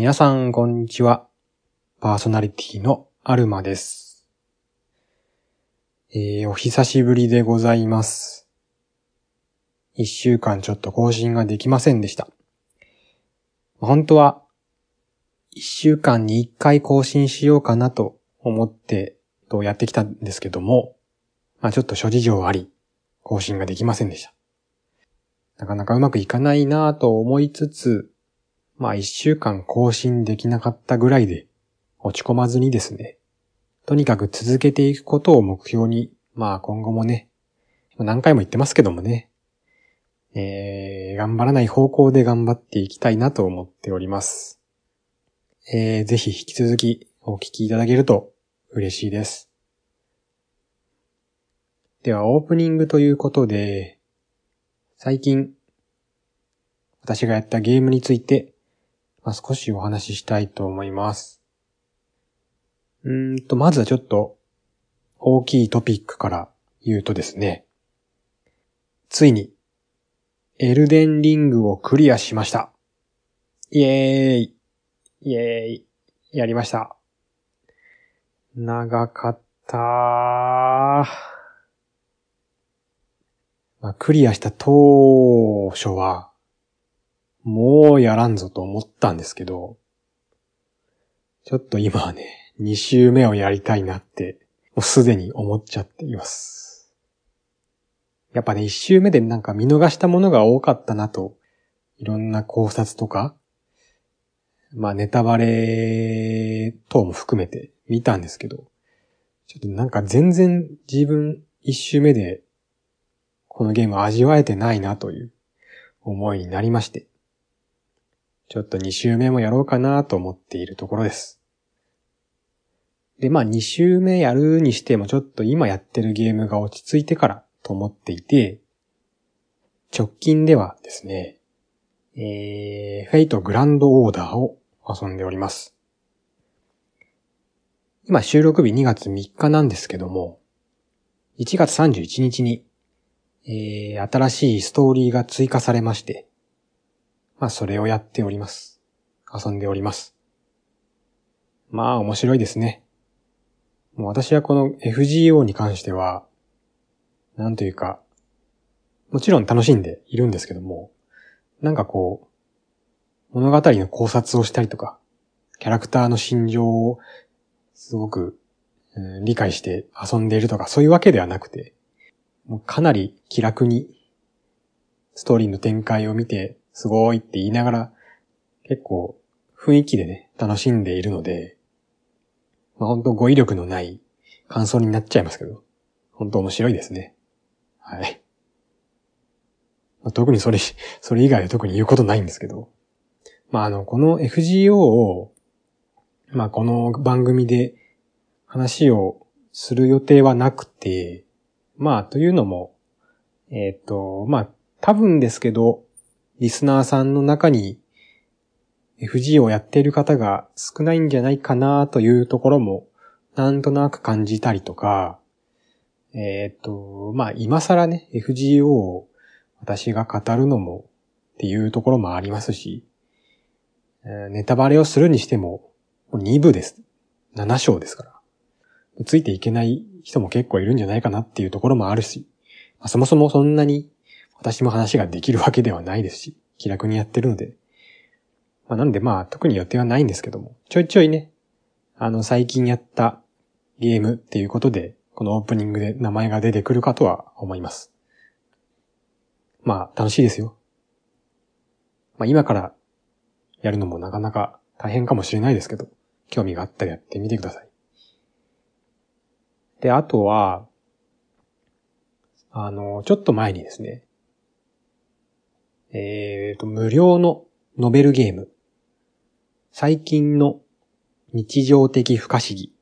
皆さん、こんにちは。パーソナリティのアルマです。えー、お久しぶりでございます。一週間ちょっと更新ができませんでした。本当は、一週間に一回更新しようかなと思って、とやってきたんですけども、まあちょっと諸事情あり、更新ができませんでした。なかなかうまくいかないなぁと思いつつ、まあ一週間更新できなかったぐらいで落ち込まずにですね、とにかく続けていくことを目標に、まあ今後もね、何回も言ってますけどもね、えー、頑張らない方向で頑張っていきたいなと思っております。えー、ぜひ引き続きお聞きいただけると嬉しいです。ではオープニングということで、最近私がやったゲームについて、まあ、少しお話ししたいと思います。うんと、まずはちょっと大きいトピックから言うとですね、ついにエルデンリングをクリアしました。イエーイイエーイやりました。長かったー。まあ、クリアした当初は、もうやらんぞと思ったんですけど、ちょっと今はね、2周目をやりたいなって、もうすでに思っちゃっています。やっぱね、1周目でなんか見逃したものが多かったなと、いろんな考察とか、まあネタバレ等も含めて見たんですけど、ちょっとなんか全然自分1周目でこのゲーム味わえてないなという思いになりまして、ちょっと2周目もやろうかなと思っているところです。で、まあ2周目やるにしてもちょっと今やってるゲームが落ち着いてからと思っていて、直近ではですね、えー、フェイトグランドオーダーを遊んでおります。今収録日2月3日なんですけども、1月31日に、えー、新しいストーリーが追加されまして、まあそれをやっております。遊んでおります。まあ面白いですね。もう私はこの FGO に関しては、なんというか、もちろん楽しんでいるんですけども、なんかこう、物語の考察をしたりとか、キャラクターの心情をすごく、うん理解して遊んでいるとか、そういうわけではなくて、もうかなり気楽にストーリーの展開を見て、すごいって言いながら、結構雰囲気でね、楽しんでいるので、まあ本当語彙力のない感想になっちゃいますけど、本当面白いですね。はい。まあ特にそれ、それ以外は特に言うことないんですけど、まああの、この FGO を、まあこの番組で話をする予定はなくて、まあというのも、えっ、と、まあ多分ですけど、リスナーさんの中に FG をやっている方が少ないんじゃないかなというところもなんとなく感じたりとか、えっ、と、まあ今更ね、FGO を私が語るのもっていうところもありますし、ネタバレをするにしても2部です。7章ですから。ついていけない人も結構いるんじゃないかなっていうところもあるし、そもそもそんなに私も話ができるわけではないですし、気楽にやってるので。まあ、なんでまあ特に予定はないんですけども、ちょいちょいね、あの最近やったゲームっていうことで、このオープニングで名前が出てくるかとは思います。まあ楽しいですよ。まあ今からやるのもなかなか大変かもしれないですけど、興味があったらやってみてください。で、あとは、あの、ちょっと前にですね、えーと、無料のノベルゲーム、最近の日常的不可思議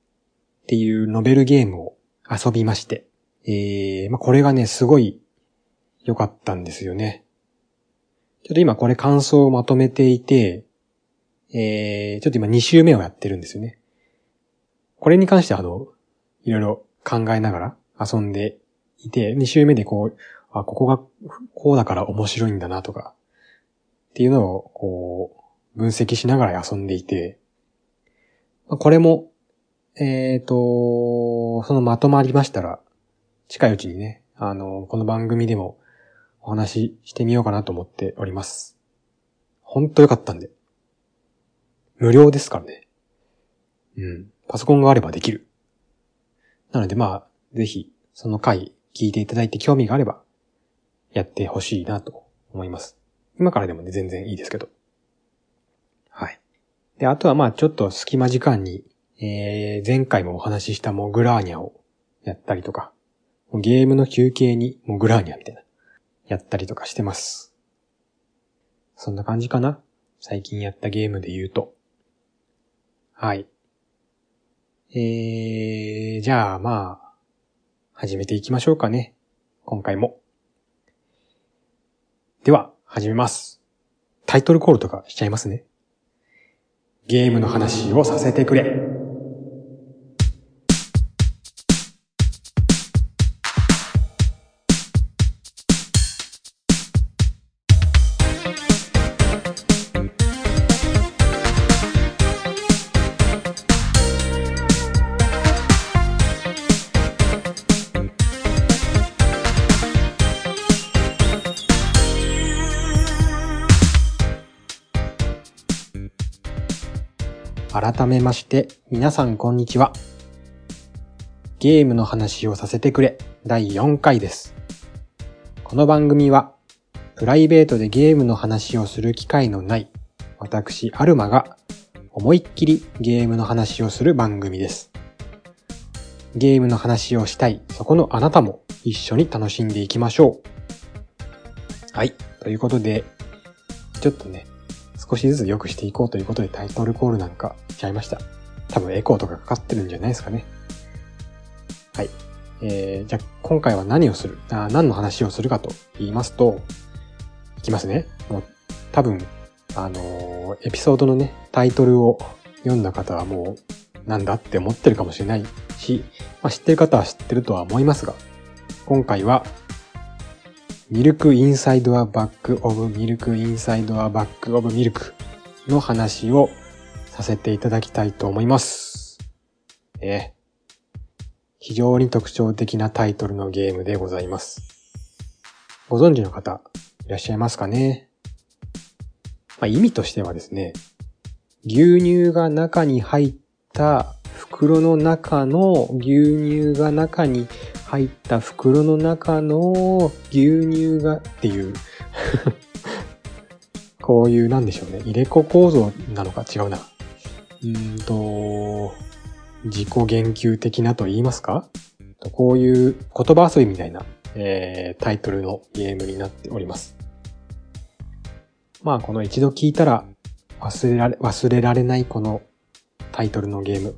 っていうノベルゲームを遊びまして、えー、まあ、これがね、すごい良かったんですよね。ちょっと今これ感想をまとめていて、えー、ちょっと今2週目をやってるんですよね。これに関してはあの、いろいろ考えながら遊んでいて、2週目でこう、あ、ここがこうだから面白いんだなとか、っていうのをこう、分析しながら遊んでいて、これも、えっ、ー、と、そのまとまりましたら、近いうちにね、あの、この番組でもお話ししてみようかなと思っております。ほんとよかったんで。無料ですからね。うん。パソコンがあればできる。なのでまあ、ぜひ、その回聞いていただいて興味があれば、やってほしいなと思います。今からでもね、全然いいですけど。はい。で、あとはまあ、ちょっと隙間時間に、えー、前回もお話ししたモグラーニャをやったりとか、ゲームの休憩にモグラーニャみたいな、やったりとかしてます。そんな感じかな？最近やったゲームで言うと。はい。えー、じゃあまあ、始めていきましょうかね。今回も。では、始めます。タイトルコールとかしちゃいますね。ゲームの話をさせてくれ。めまして、皆さんこんにちは。ゲームの話をさせてくれ、第4回です。この番組は、プライベートでゲームの話をする機会のない、私、アルマが、思いっきりゲームの話をする番組です。ゲームの話をしたい、そこのあなたも一緒に楽しんでいきましょう。はい。ということで、ちょっとね、少しずつ良くしていこうということでタイトルコールなんかしちゃいました。多分エコーとかかかってるんじゃないですかね。はい。えー、じゃあ今回は何をする？あ何の話をするかと言いますと、いきますね。もう多分、あのー、エピソードのね、タイトルを読んだ方はもうなんだって思ってるかもしれないし、まあ、知ってる方は知ってるとは思いますが、今回はミルクインサイドアバックオブミルクインサイドアバックオブミルクの話をさせていただきたいと思います。え非常に特徴的なタイトルのゲームでございます。ご存知の方いらっしゃいますかね？まあ、意味としてはですね、牛乳が中に入った袋の中の牛乳が中に入った袋の中の牛乳がっていう こういうなんでしょうね。入れ子構造なのか違うな。うんと、自己言及的なと言いますか？こういう言葉遊びみたいな、えー、タイトルのゲームになっております。まあこの一度聞いたら忘れられ、忘れられないこのタイトルのゲーム。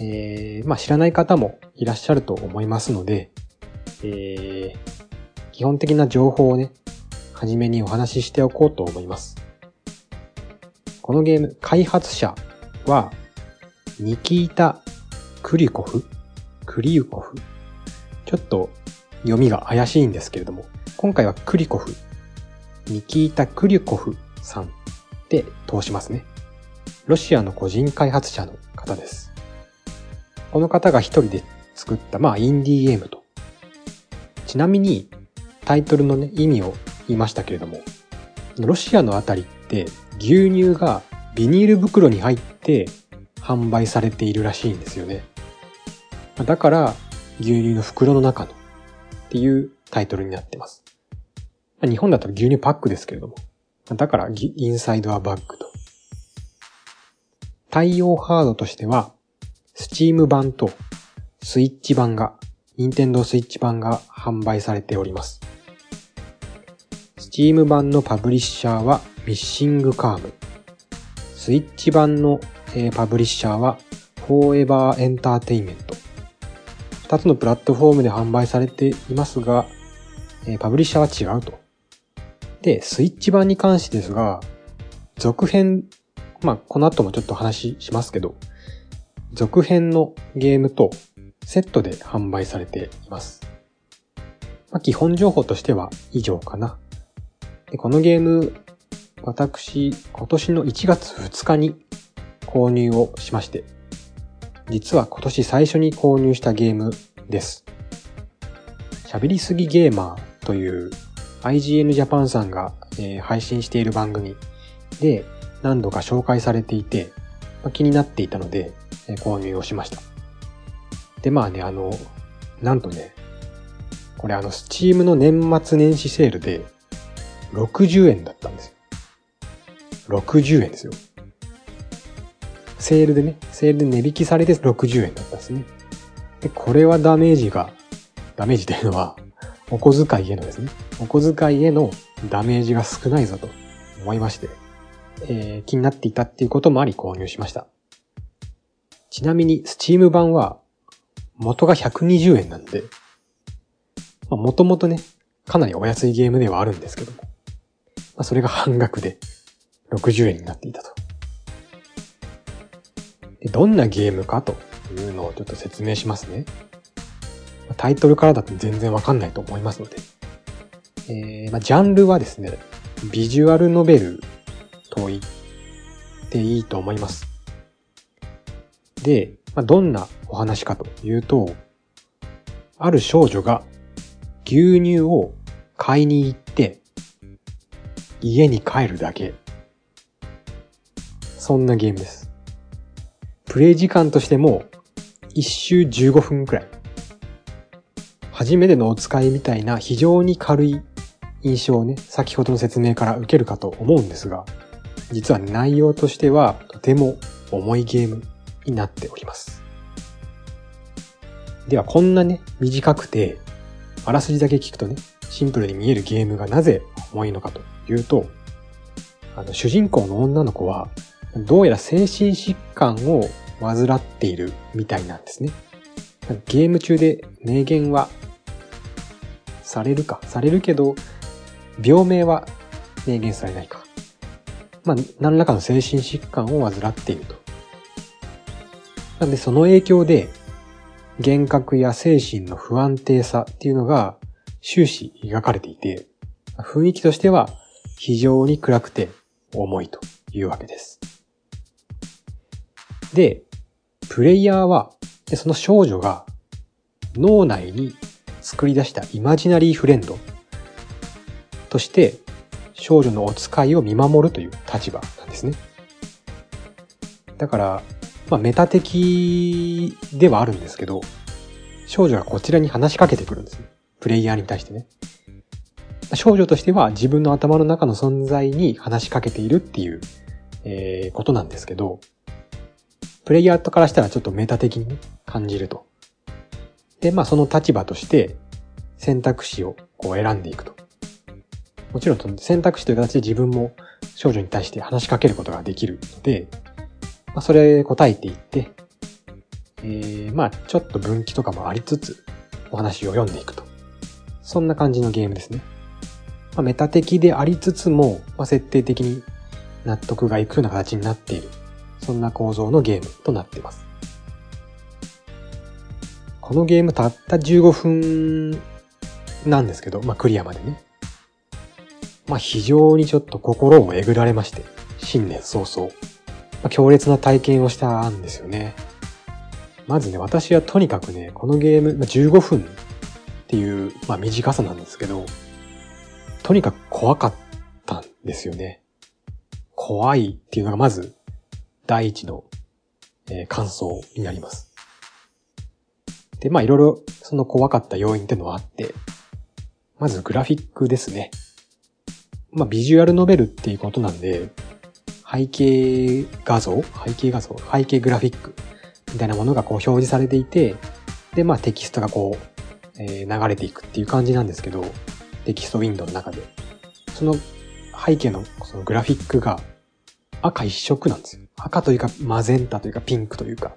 えー、まあ知らない方もいらっしゃると思いますので、えー、基本的な情報をね、はじめにお話ししておこうと思います。このゲーム、開発者は、ニキータ・クリコフ？クリユコフ？ちょっと読みが怪しいんですけれども、今回はクリコフ、ニキータ・クリュコフさんで通しますね。ロシアの個人開発者の方です。この方が一人で作った、まあ、インディーゲームと。ちなみに、タイトルのね、意味を言いましたけれども、ロシアのあたりって牛乳がビニール袋に入って販売されているらしいんですよね。だから、牛乳の袋の中のっていうタイトルになってます。日本だったら牛乳パックですけれども。だから、 inside a bag と。対応ハードとしては、 Steam 版とスイッチ版が、任天堂スイッチ版が販売されております。 Steam 版のパブリッシャーは Missing Calm。 Switch 版の、えー、パブリッシャーは Forever Entertainment。二つのプラットフォームで販売されていますが、えー、パブリッシャーは違うと。で、スイッチ版に関してですが、続編、まあ、この後もちょっと話しますけど、続編のゲームとセットで販売されています。まあ、基本情報としては以上かな。でこのゲーム、私、今年の1月2日に購入をしまして、実は今年最初に購入したゲームです。喋りすぎゲーマーという IGN ジャパンさんが、えー、配信している番組で何度か紹介されていて、まあ、気になっていたので、え、購入をしました。で、まあね、あの、なんとね、これあの、スチームの年末年始セールで60円だったんですよ。60円ですよ。セールでね、セールで値引きされて60円だったんですね。で、これはダメージが、ダメージというのは、お小遣いへのですね、お小遣いへのダメージが少ないぞと思いまして、えー、気になっていたっていうこともあり購入しました。ちなみに、スチーム版は、元が120円なんで、まあ、もともとね、かなりお安いゲームではあるんですけども、まあ、それが半額で60円になっていたと。でどんなゲームかというのをちょっと説明しますね。タイトルからだと全然わかんないと思いますので。えー、まあ、ジャンルはですね、ビジュアルノベルと言っていいと思います。で、まあ、どんなお話かというと、ある少女が牛乳を買いに行って家に帰るだけ。そんなゲームです。プレイ時間としても一周15分くらい。初めてのお使いみたいな非常に軽い印象をね、先ほどの説明から受けるかと思うんですが、実は内容としてはとても重いゲームになっております。ではこんなね、短くて、あらすじだけ聞くとね、シンプルに見えるゲームがなぜ重いのかというと、あの、主人公の女の子は、どうやら精神疾患を患っているみたいなんですね。ゲーム中で明言はされるか、されるけど、病名は明言されないか。まあ、何らかの精神疾患を患っていると。なんで、その影響で、幻覚や精神の不安定さっていうのが終始描かれていて、雰囲気としては非常に暗くて重いというわけです。で、プレイヤーは、その少女が脳内に作り出したイマジナリーフレンドとして少女のお使いを見守るという立場なんですね。だから、まあ、メタ的ではあるんですけど、少女がこちらに話しかけてくるんですね。プレイヤーに対してね。少女としては自分の頭の中の存在に話しかけているっていう、えー、ことなんですけど、プレイヤーからしたらちょっとメタ的に、感じると。で、まあその立場として選択肢をこう選んでいくと。もちろんその選択肢という形で自分も少女に対して話しかけることができるので、まあそれ答えていって、えー、まあちょっと分岐とかもありつつお話を読んでいくと。そんな感じのゲームですね。まあ、メタ的でありつつも、まあ、設定的に納得がいくような形になっている。そんな構造のゲームとなっています。このゲームたった15分なんですけど、まあクリアまでね。まあ非常にちょっと心をえぐられまして、新年早々。ま、強烈な体験をしたんですよね。まずね、私はとにかくね、このゲーム、ま、15分っていう、まあ短さなんですけど、とにかく怖かったんですよね。怖いっていうのがまず第一の、えー、感想になります。で、まあいろいろその怖かった要因っていうのはあって、まずグラフィックですね。まあビジュアルノベルっていうことなんで、背景画像背景画像背景グラフィックみたいなものがこう表示されていて、で、まあテキストがこう、えー、流れていくっていう感じなんですけど、テキストウィンドウの中で。その背景のそのグラフィックが赤一色なんですよ。赤というかマゼンタというかピンクというか、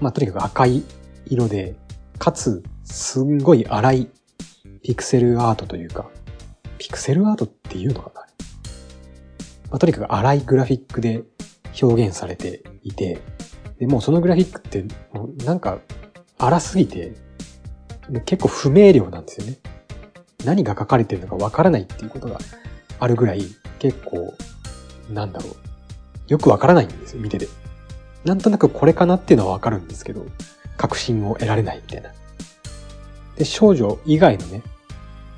まあとにかく赤い色で、かつ、すんごい荒いピクセルアートというか、ピクセルアートっていうのかな、まあ、とにかく荒いグラフィックで表現されていて、で、もうそのグラフィックって、もうなんか荒すぎて、結構不明瞭なんですよね。何が書かれてるのかわからないっていうことがあるぐらい、結構、なんだろう。よくわからないんですよ、見てて。なんとなくこれかなっていうのはわかるんですけど、確信を得られないみたいな。で、少女以外のね、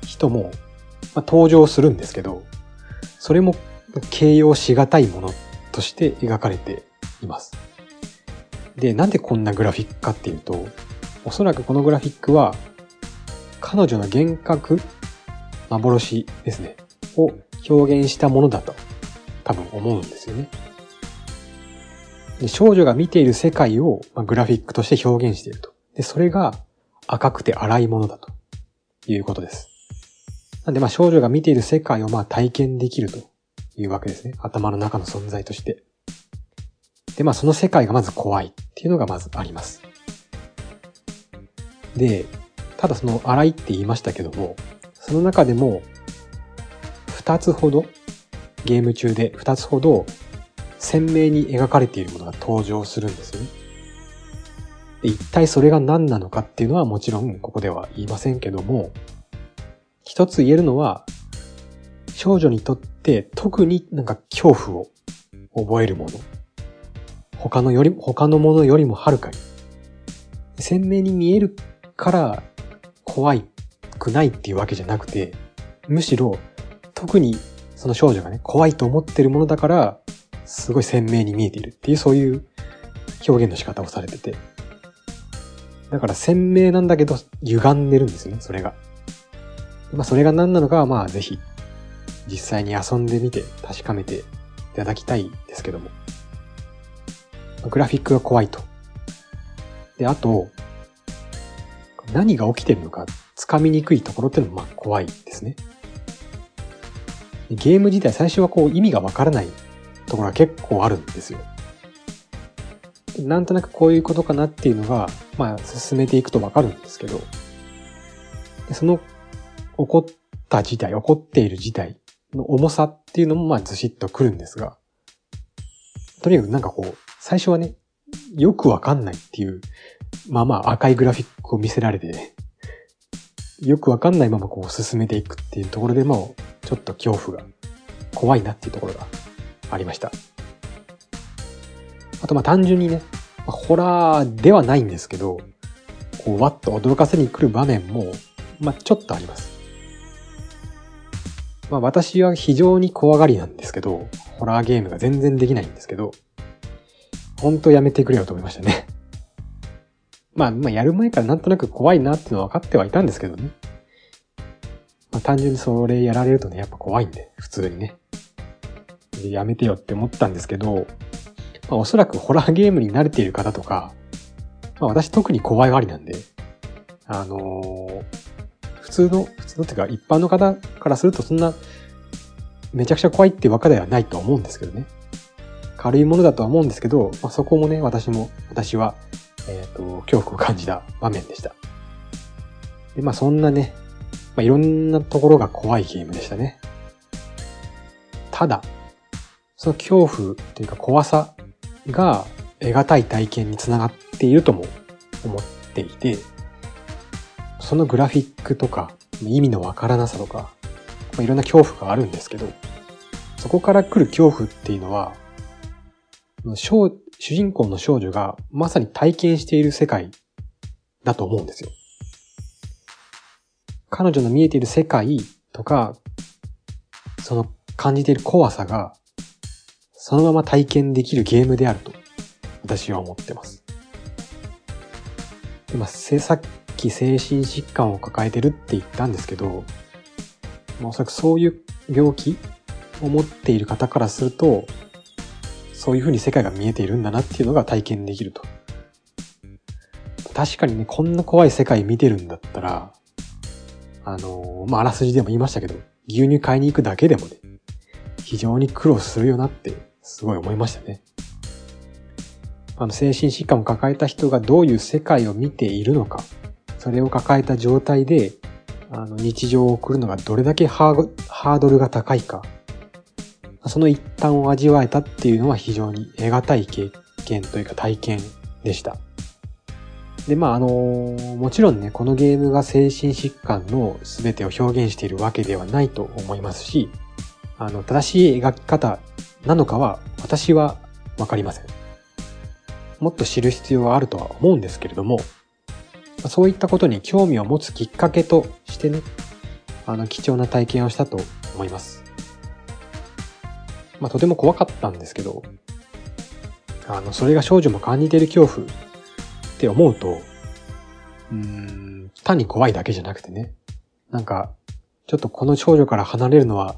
人も、まあ、登場するんですけど、それも形容しがたいものとして描かれています。で、なんでこんなグラフィックかっていうと、おそらくこのグラフィックは、彼女の幻覚、幻ですね、を表現したものだと多分思うんですよね。で少女が見ている世界を、まあ、グラフィックとして表現していると。で、それが赤くて荒いものだということです。なんで、まあ少女が見ている世界をまあ体験できるというわけですね。頭の中の存在として。で、まあその世界がまず怖いっていうのがまずあります。で、ただその荒いって言いましたけども、その中でも二つほど、ゲーム中で二つほど鮮明に描かれているものが登場するんですよね。で一体それが何なのかっていうのはもちろんここでは言いませんけども、一つ言えるのは、少女にとって特になんか恐怖を覚えるもの。他のより、他のものよりもはるかに。鮮明に見えるから怖いくないっていうわけじゃなくて、むしろ特にその少女がね、怖いと思ってるものだから、すごい鮮明に見えているっていうそういう表現の仕方をされてて。だから鮮明なんだけど歪んでるんですよね、それが。まあそれが何なのかはまあぜひ実際に遊んでみて確かめていただきたいですけども。グラフィックが怖いと。で、あと、何が起きてるのか掴みにくいところっていうのもまあ怖いですね。ゲーム自体最初はこう意味がわからないところが結構あるんですよ。なんとなくこういうことかなっていうのが、まあ進めていくとわかるんですけど、その起こった事態、起こっている事態の重さっていうのもまあずしっとくるんですが、とにかくなんかこう、最初はね、よくわかんないっていう、まあまあ赤いグラフィックを見せられて、よくわかんないままこう進めていくっていうところでも、ちょっと恐怖が怖いなっていうところがありました。あとまあ単純にね、ホラーではないんですけど、こうわっと驚かせに来る場面も、まあちょっとあります。まあ私は非常に怖がりなんですけど、ホラーゲームが全然できないんですけど、本当やめてくれよと思いましたね。まあ、まあやる前からなんとなく怖いなっていうのは分かってはいたんですけどね。まあ単純にそれやられるとね、やっぱ怖いんで、普通にね。でやめてよって思ったんですけど、まあ、おそらくホラーゲームに慣れている方とか、まあ、私特に怖いがりなんで、あのー、普通の、普通のっていうか一般の方からするとそんなめちゃくちゃ怖いっていうわけではないと思うんですけどね。軽いものだとは思うんですけど、まあ、そこもね、私も、私は、えっ、ー、と、恐怖を感じた場面でした。で、まあそんなね、まあ、いろんなところが怖いゲームでしたね。ただ、その恐怖というか怖さが得難い体験につながっているとも思っていて、そのグラフィックとか意味のわからなさとか、まあ、いろんな恐怖があるんですけど、そこから来る恐怖っていうのは、主人公の少女がまさに体験している世界だと思うんですよ。彼女の見えている世界とか、その感じている怖さがそのまま体験できるゲームであると、私は思ってます。でまあ、さっき精神疾患を抱えてるって言ったんですけど、まあ、おそらくそういう病気を持っている方からすると、そういう風に世界が見えているんだなっていうのが体験できると。確かにね、こんな怖い世界見てるんだったら、あのー、まあ、あらすじでも言いましたけど、牛乳買いに行くだけでもね、非常に苦労するよなってすごい思いましたね。あの、精神疾患を抱えた人がどういう世界を見ているのか、それを抱えた状態で、あの、日常を送るのがどれだけハードルが高いか、その一端を味わえたっていうのは非常に得難い経験というか体験でした。で、まあ、あのもちろんね、このゲームが精神疾患の全てを表現しているわけではないと思いますし、あの、正しい描き方なのかは、私はわかりません。もっと知る必要はあるとは思うんですけれども、そういったことに興味を持つきっかけとしてね、あの、貴重な体験をしたと思います。まあ、とても怖かったんですけど、あの、それが少女も感じている恐怖って思うと、うーん、単に怖いだけじゃなくてね、なんか、ちょっとこの少女から離れるのは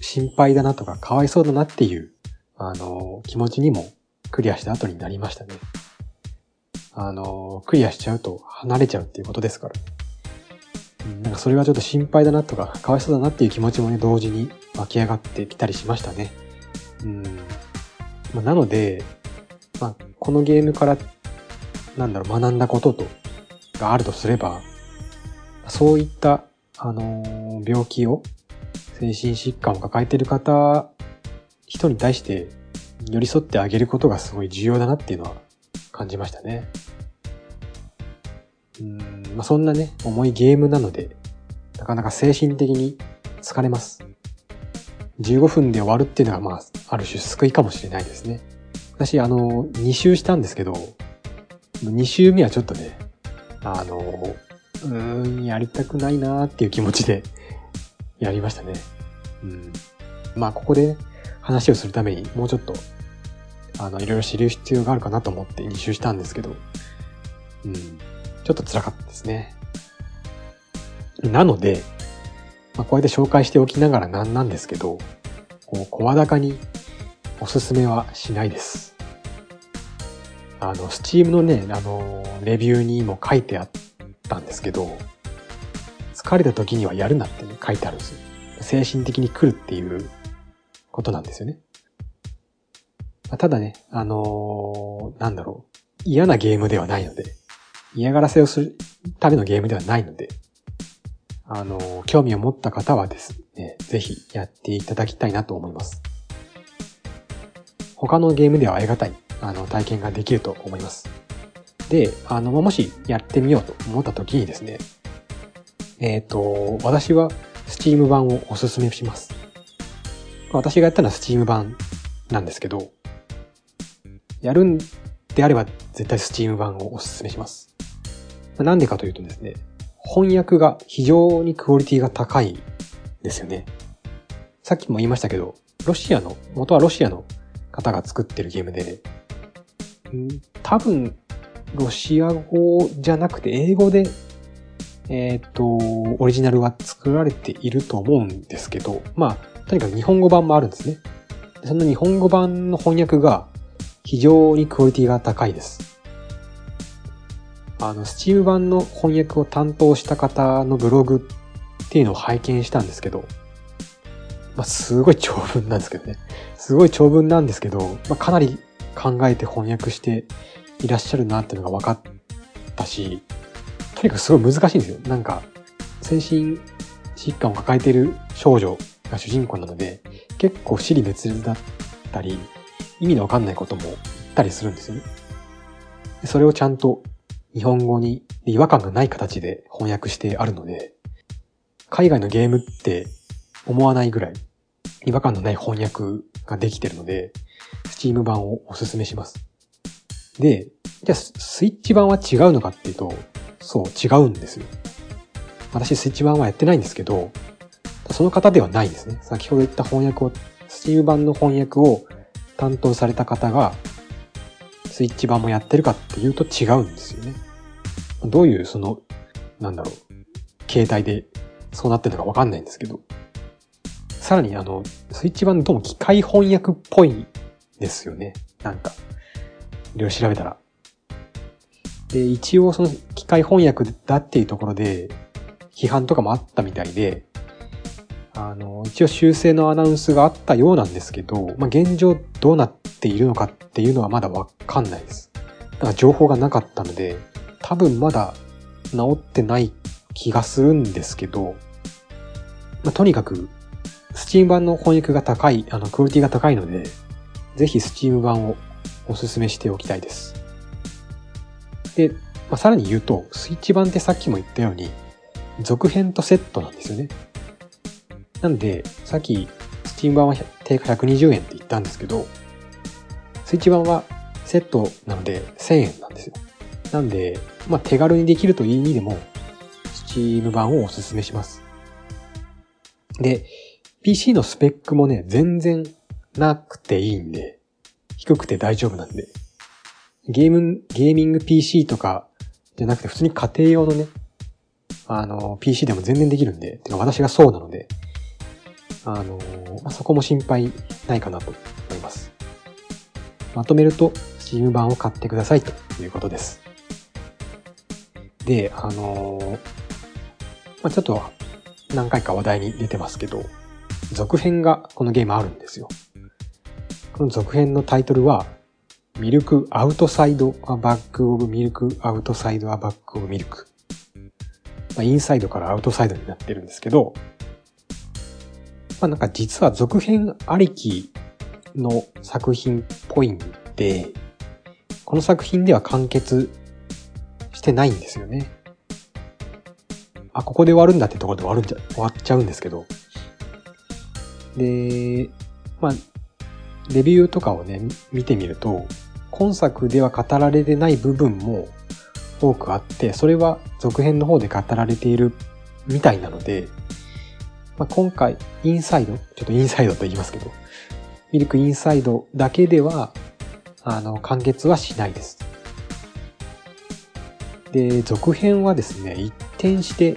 心配だなとか、かわいそうだなっていう、あの、気持ちにもクリアした後になりましたね。あの、クリアしちゃうと離れちゃうっていうことですから。なんかそれがちょっと心配だなとか、かわいそうだなっていう気持ちもね、同時に湧き上がってきたりしましたね。うん。まあ、なので、まあ、このゲームから、なんだろう、学んだことと、があるとすれば、そういった、あのー、病気を精神疾患を抱えている方、人に対して寄り添ってあげることがすごい重要だなっていうのは感じましたね。うん、まあ、そんなね、重いゲームなので、なかなか精神的に疲れます。15分で終わるっていうのが、まあ、ある種救いかもしれないですね。私、あの、2周したんですけど、2周目はちょっとね、あの、うーん、やりたくないなーっていう気持ちで やりましたね。うん。まあ、ここで、話をするためにもうちょっと、あの、いろいろ知る必要があるかなと思って2周したんですけど、うん。ちょっと辛かったですね。なので、まあ、こうやって紹介しておきながらなんなんですけど、こう、声高におすすめはしないです。あの、スチームのね、あの、レビューにも書いてあったんですけど、疲れた時にはやるなってね、書いてあるんですよ。精神的に来るっていうことなんですよね。ただね、あのー、なんだろう。嫌なゲームではないので、嫌がらせをするためのゲームではないので、あのー、興味を持った方はですね、ぜひやっていただきたいなと思います。他のゲームではありがたい、あの、体験ができると思います。で、あの、もしやってみようと思った時にですね、えっ、ー、と、私は Steam 版をおすすめします。私がやったのは Steam 版なんですけど、やるんであれば絶対 Steam 版をおすすめします。なんでかというとですね、翻訳が非常にクオリティが高いですよね。さっきも言いましたけど、ロシアの、元はロシアの方が作ってるゲームで、多分、ロシア語じゃなくて英語でえっ、と、オリジナルは作られていると思うんですけど、まあ、とにかく日本語版もあるんですね。その日本語版の翻訳が非常にクオリティが高いです。あの、スチーム版の翻訳を担当した方のブログっていうのを拝見したんですけど、まあ、すごい長文なんですけどね。すごい長文なんですけど、まあ、かなり考えて翻訳していらっしゃるなっていうのが分かったし、とにかくすごい難しいんですよ。なんか、精神疾患を抱えている少女が主人公なので、結構死に滅裂だったり、意味のわかんないことも言ったりするんですよね。それをちゃんと日本語に違和感がない形で翻訳してあるので、海外のゲームって思わないぐらい違和感のない翻訳ができてるので、スチーム版をおすすめします。で、じゃあスイッチ版は違うのかっていうと、そう、違うんですよ。私、スイッチ版はやってないんですけど、その方ではないですね。先ほど言った翻訳を、スチーム版の翻訳を担当された方が、スイッチ版もやってるかっていうと違うんですよね。どういう、その、なんだろう、携帯でそうなってるのかわかんないんですけど、さらにあの、スイッチ版どうも機械翻訳っぽいですよね。なんか、いろいろ調べたら。で、一応その機械翻訳だっていうところで、批判とかもあったみたいで、あの、一応修正のアナウンスがあったようなんですけど、まあ、現状どうなっているのかっていうのはまだわかんないです。だから情報がなかったので、多分まだ治ってない気がするんですけど、まあ、とにかく、スチーム版の翻訳が高い、あの、クオリティが高いので、ぜひスチーム版をお勧めしておきたいです。で、まあ、さらに言うと、スイッチ版ってさっきも言ったように、続編とセットなんですよね。なんで、さっきスチーム版は定価120円って言ったんですけど、スイッチ版はセットなので1000円なんですよ。なんで、まあ手軽にできるという意味でも、スチーム版をおすすめします。で、PC のスペックもね、全然なくていいんで、低くて大丈夫なんで、ゲーム、ゲーミング PC とかじゃなくて普通に家庭用のね、あの、PC でも全然できるんで、てか私がそうなので、あの、まあ、そこも心配ないかなと思います。まとめると、Steam 版を買ってくださいということです。で、あのまあ、ちょっと何回か話題に出てますけど、続編がこのゲームあるんですよ。この続編のタイトルは、ミルクアウトサイドアバックオブミルクアウトサイドアバックオブミルク。まあ、インサイドからアウトサイドになってるんですけど、まあなんか実は続編ありきの作品っぽいんで、この作品では完結してないんですよね。あ、ここで終わるんだってところで終わるんじゃ、終わっちゃうんですけど。で、まあ、レビューとかをね、見てみると、今作では語られてない部分も多くあって、それは続編の方で語られているみたいなので、まあ、今回、インサイド、ちょっとインサイドと言いますけど、ミルクインサイドだけでは、あの、完結はしないです。で、続編はですね、一転して、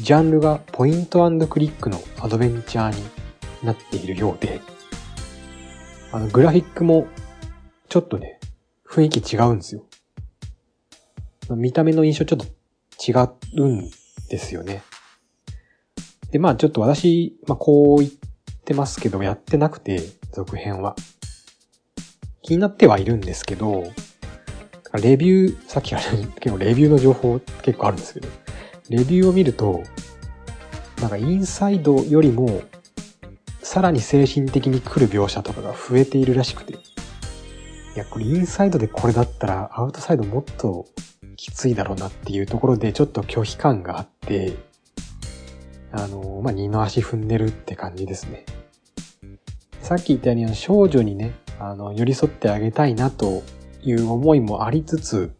ジャンルがポイントクリックのアドベンチャーになっているようで、あの、グラフィックも、ちょっとね、雰囲気違うんですよ。見た目の印象ちょっと違うんですよね。で、まあちょっと私、まあこう言ってますけど、やってなくて、続編は。気になってはいるんですけど、レビュー、さっきあれ、結 構レビューの情報結構あるんですけど、レビューを見ると、なんかインサイドよりも、さらに精神的に来る描写とかが増えているらしくて。いや、これインサイドでこれだったら、アウトサイドもっときついだろうなっていうところでちょっと拒否感があって、あの、まあ、二の足踏んでるって感じですね。さっき言ったように少女にね、あの、寄り添ってあげたいなという思いもありつつ、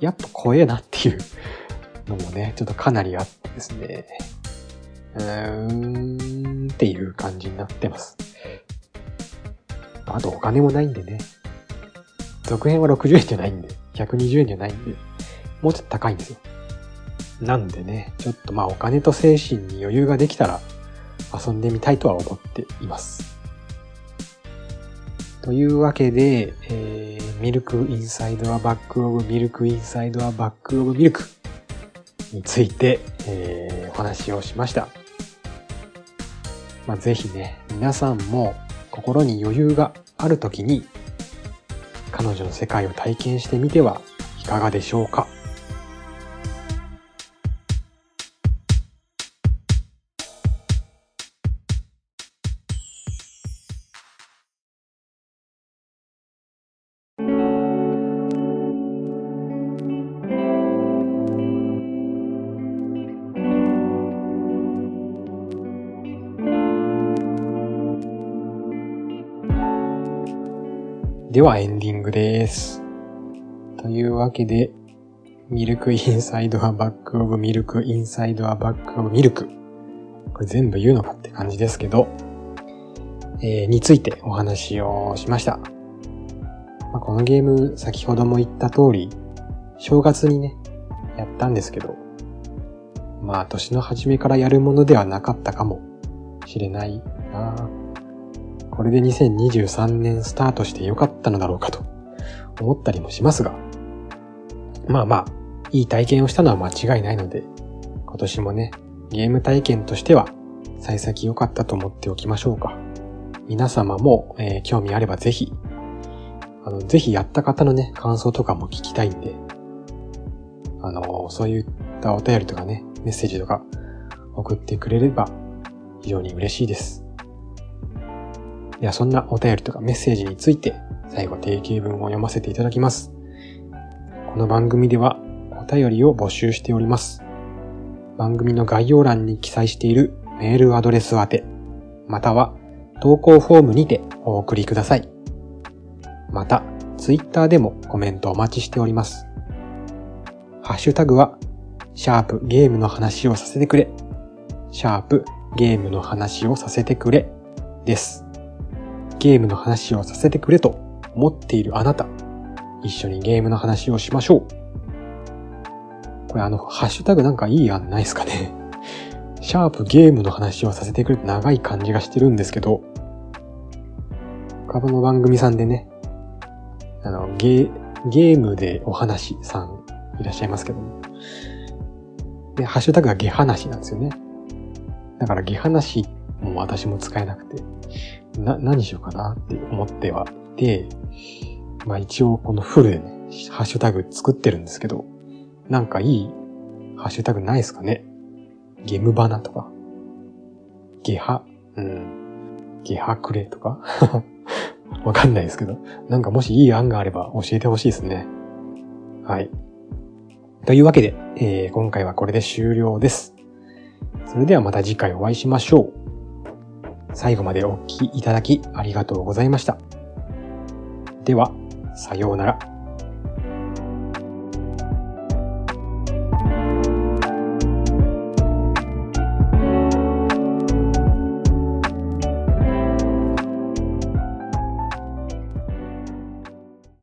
やっぱ怖えなっていう のもね、ちょっとかなりあってですね。うーんっていう感じになってます。あとお金もないんでね。続編は60円じゃないんで。120円じゃないんで、もうちょっと高いんですよ。なんでね、ちょっとまあお金と精神に余裕ができたら遊んでみたいとは思っています。というわけで、えー、ミルクインサイドはバックオブミルクインサイドはバックオブミルクについて、えー、お話をしました。まあ、ぜひね、皆さんも心に余裕がある時に彼女の世界を体験してみてはいかがでしょうかではエンディングです。というわけで、ミルクインサイドはバックオブミルクインサイドはバックオブミルク。これ全部言うのかって感じですけど、えー、についてお話をしました。まあ、このゲーム、先ほども言った通り、正月にね、やったんですけど、まあ年の初めからやるものではなかったかもしれないなこれで2023年スタートしてよかったのだろうかと思ったりもしますが、まあまあ、いい体験をしたのは間違いないので、今年もね、ゲーム体験としては、幸先良かったと思っておきましょうか。皆様も、えー、興味あればぜひ、あの、ぜひやった方のね、感想とかも聞きたいんで、あの、そういったお便りとかね、メッセージとか送ってくれれば非常に嬉しいです。ではそんなお便りとかメッセージについて最後定型文を読ませていただきます。この番組ではお便りを募集しております。番組の概要欄に記載しているメールアドレス宛て、または投稿フォームにてお送りください。また、ツイッターでもコメントお待ちしております。ハッシュタグは、シャープゲームの話をさせてくれ、シャープゲームの話をさせてくれです。ゲームの話をさせてくれと思っているあなた、一緒にゲームの話をしましょう。これあの、ハッシュタグなんかいい案ないですかね。シャープゲームの話をさせてくれって長い感じがしてるんですけど、株の番組さんでね、あの、ゲ、ゲームでお話さんいらっしゃいますけども。で、ハッシュタグがゲ話なんですよね。だからゲ話も私も使えなくて、な、何しようかなって思ってはいて、まあ一応このフルでね、ハッシュタグ作ってるんですけど、なんかいいハッシュタグないですかね？ゲムバナとか？ゲハ、うん。ゲハクレとか？わかんないですけど。なんかもしいい案があれば教えてほしいですね。はい。というわけで、えー、今回はこれで終了です。それではまた次回お会いしましょう。最後までお聴きいただきありがとうございました。では、さようなら。